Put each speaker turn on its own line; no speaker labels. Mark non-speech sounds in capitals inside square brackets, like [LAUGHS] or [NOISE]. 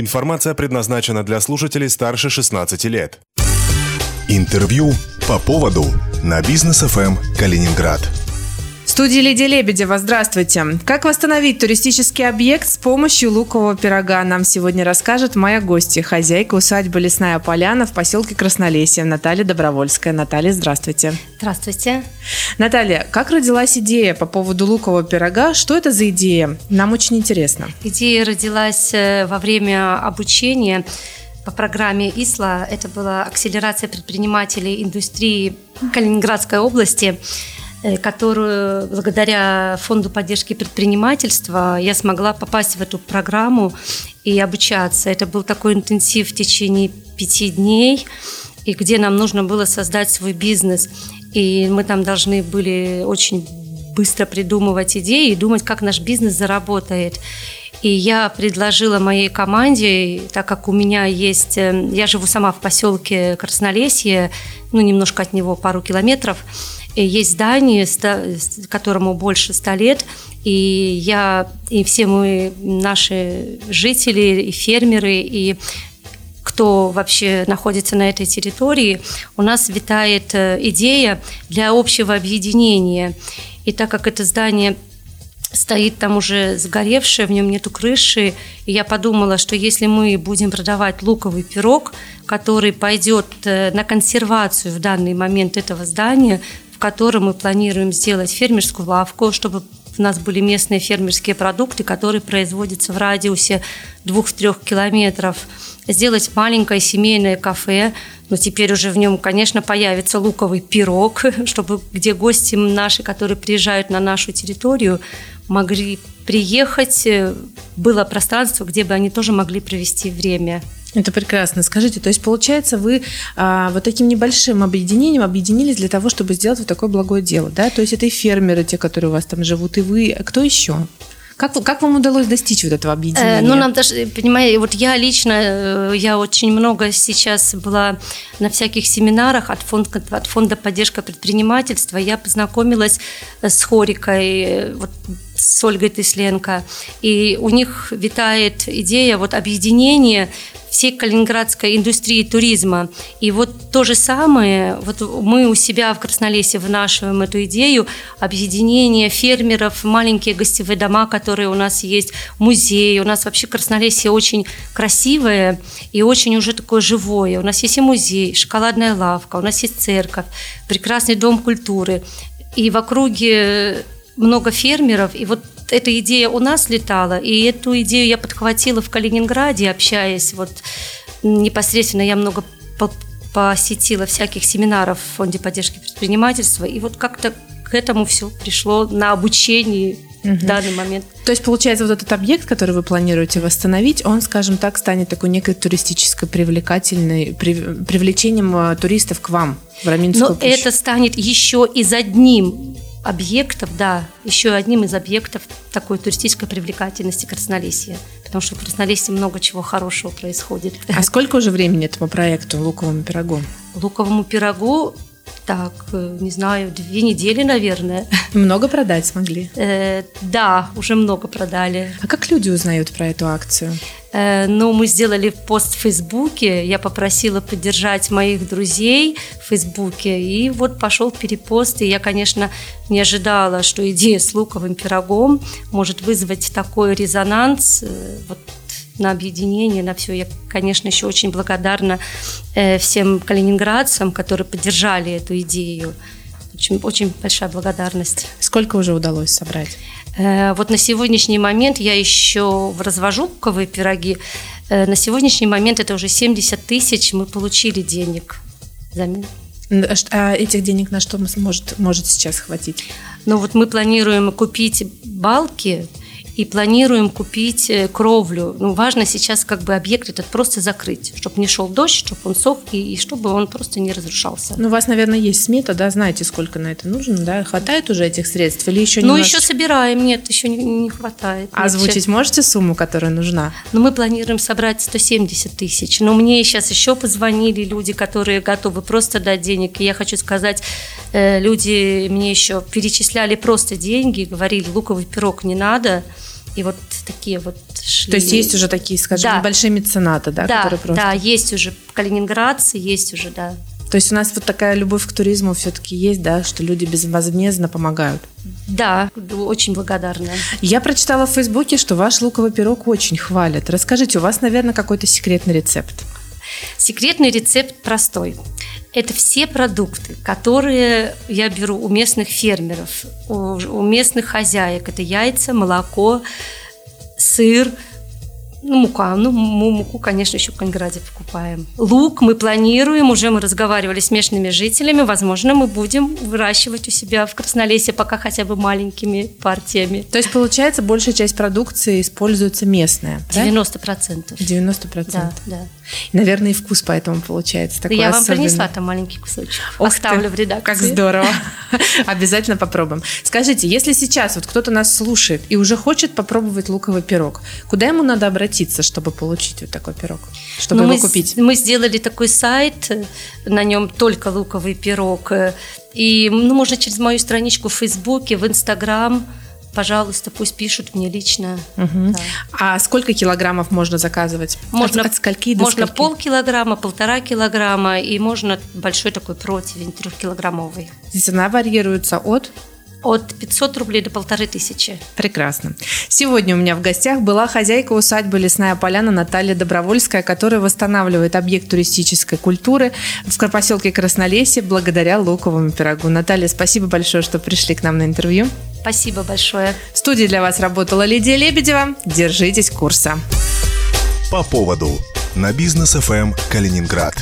Информация предназначена для слушателей старше 16 лет.
Интервью по поводу на бизнес ФМ Калининград.
Студии Лидия Лебедева. Здравствуйте. Как восстановить туристический объект с помощью лукового пирога, нам сегодня расскажет моя гостья, хозяйка усадьбы Лесная Поляна в поселке Краснолесье, Наталья Добровольская. Наталья, здравствуйте.
Здравствуйте.
Наталья, как родилась идея по поводу лукового пирога? Что это за идея? Нам очень интересно.
Идея родилась э, во время обучения по программе ИСЛА. Это была акселерация предпринимателей индустрии Калининградской области которую благодаря Фонду поддержки предпринимательства я смогла попасть в эту программу и обучаться. Это был такой интенсив в течение пяти дней, и где нам нужно было создать свой бизнес. И мы там должны были очень быстро придумывать идеи и думать, как наш бизнес заработает. И я предложила моей команде, так как у меня есть... Э, я живу сама в поселке Краснолесье, ну, немножко от него пару километров, и есть здание, которому больше ста лет, и я, и все мы, наши жители, и фермеры, и кто вообще находится на этой территории, у нас витает э, идея для общего объединения. И так как это здание стоит там уже сгоревшее, в нем нету крыши. И я подумала, что если мы будем продавать луковый пирог, который пойдет э, на консервацию в данный момент этого здания, в котором мы планируем сделать фермерскую лавку, чтобы у нас были местные фермерские продукты, которые производятся в радиусе 2-3 километров. Сделать маленькое семейное кафе, но теперь уже в нем, конечно, появится луковый пирог, [LAUGHS] чтобы где гости наши, которые приезжают на нашу территорию, могли приехать, э, было пространство, где бы они тоже могли провести время.
Это прекрасно. Скажите, то есть получается, вы а, вот таким небольшим объединением объединились для того, чтобы сделать вот такое благое дело, да? То есть это и фермеры, те, которые у вас там живут, и вы. Кто еще? Как, как вам удалось достичь вот этого объединения?
Э, ну, нам даже, понимаете, вот я лично, э, я очень много сейчас была на всяких семинарах от фонда, от фонда поддержка предпринимательства. Я познакомилась с Хорикой, э, вот, с Ольгой Тысленко, и у них витает идея вот объединения всей калининградской индустрии туризма. И вот то же самое, вот мы у себя в Краснолесе вынашиваем эту идею объединения фермеров, маленькие гостевые дома, которые у нас есть, музей. У нас вообще Краснолесье очень красивое и очень уже такое живое. У нас есть и музей, шоколадная лавка, у нас есть церковь, прекрасный дом культуры. И в округе много фермеров, и вот эта идея у нас летала, и эту идею я подхватила в Калининграде, общаясь вот непосредственно, я много посетила всяких семинаров в Фонде поддержки предпринимательства, и вот как-то к этому все пришло на обучении угу. в данный момент.
То есть, получается, вот этот объект, который вы планируете восстановить, он, скажем так, станет такой некой туристической привлекательной, привлечением э, туристов к вам в Раминскую
Но площадь. это станет еще из одним объектов, да, еще одним из объектов такой туристической привлекательности Краснолесья. Потому что в Краснолесье много чего хорошего происходит.
А [LAUGHS] сколько уже времени этому проекту «Луковому пирогу»?
«Луковому пирогу» так, э, не знаю, две недели, наверное. [LAUGHS]
Много продать смогли?
Э, да, уже много продали.
А как люди узнают про эту акцию?
Э, ну, мы сделали пост в Фейсбуке, я попросила поддержать моих друзей в Фейсбуке, и вот пошел перепост, и я, конечно, не ожидала, что идея с луковым пирогом может вызвать такой резонанс. Э, вот на объединение, на все. Я, конечно, еще очень благодарна э, всем калининградцам, которые поддержали эту идею. Очень, очень большая благодарность.
Сколько уже удалось собрать?
Э, вот на сегодняшний момент я еще развожу луковые пироги. Э, на сегодняшний момент это уже 70 тысяч мы получили денег.
А этих денег на что может, может сейчас хватить?
Ну вот мы планируем купить балки, и планируем купить э, кровлю. Ну, важно сейчас как бы объект этот просто закрыть, чтобы не шел дождь, чтобы он сох и, и чтобы он просто не разрушался.
Ну, у вас, наверное, есть смета, да, знаете, сколько на это нужно, да? Хватает уже этих средств или еще
не? Ну, еще собираем, нет, еще не, не хватает.
А озвучить можете сумму, которая нужна?
Ну, мы планируем собрать 170 тысяч, но мне сейчас еще позвонили люди, которые готовы просто дать денег, и я хочу сказать, люди мне еще перечисляли просто деньги, говорили, луковый пирог не надо, и вот такие вот шли.
То есть есть уже такие, скажем,
Да.
небольшие меценаты, да,
да,
которые просто...
да, есть уже калининградцы, есть уже, да.
То есть у нас вот такая любовь к туризму все-таки есть, да, что люди безвозмездно помогают.
Да, очень благодарна.
Я прочитала в Фейсбуке, что ваш луковый пирог очень хвалят. Расскажите, у вас, наверное, какой-то секретный рецепт?
Секретный рецепт простой. Это все продукты, которые я беру у местных фермеров, у, у местных хозяек. Это яйца, молоко, сыр, ну, мука. Ну, му- муку, конечно, еще в Калининграде покупаем. Лук мы планируем, уже мы разговаривали с местными жителями. Возможно, мы будем выращивать у себя в Краснолесье пока хотя бы маленькими партиями.
То есть, получается, большая часть продукции используется местная, да?
90%.
90%.
Да, да.
Наверное, и вкус поэтому получается такой
я вам
особенный.
принесла там маленький кусочек.
Ты,
Оставлю в редакции.
Как здорово. [LAUGHS] Обязательно попробуем. Скажите, если сейчас вот кто-то нас слушает и уже хочет попробовать луковый пирог, куда ему надо обратиться, чтобы получить вот такой пирог? Чтобы
Ну,
его
мы,
купить?
с- Мы сделали такой сайт, на нем только луковый пирог. И ну, можно через мою страничку в Фейсбуке, в Инстаграм. Пожалуйста, пусть пишут мне лично.
Мгм.
Да.
А сколько килограммов можно заказывать?
Можно,
от, от скольки до
можно
скольки?
полкилограмма, полтора килограмма, и можно большой такой противень трехкилограммовый.
Здесь она варьируется от
От 500 рублей до полторы тысячи.
Прекрасно. Сегодня у меня в гостях была хозяйка усадьбы «Лесная поляна» Наталья Добровольская, которая восстанавливает объект туристической культуры в поселке Краснолесье благодаря луковому пирогу. Наталья, спасибо большое, что пришли к нам на интервью.
Спасибо большое.
В студии для вас работала Лидия Лебедева. Держитесь курса.
По поводу на бизнес ФМ Калининград.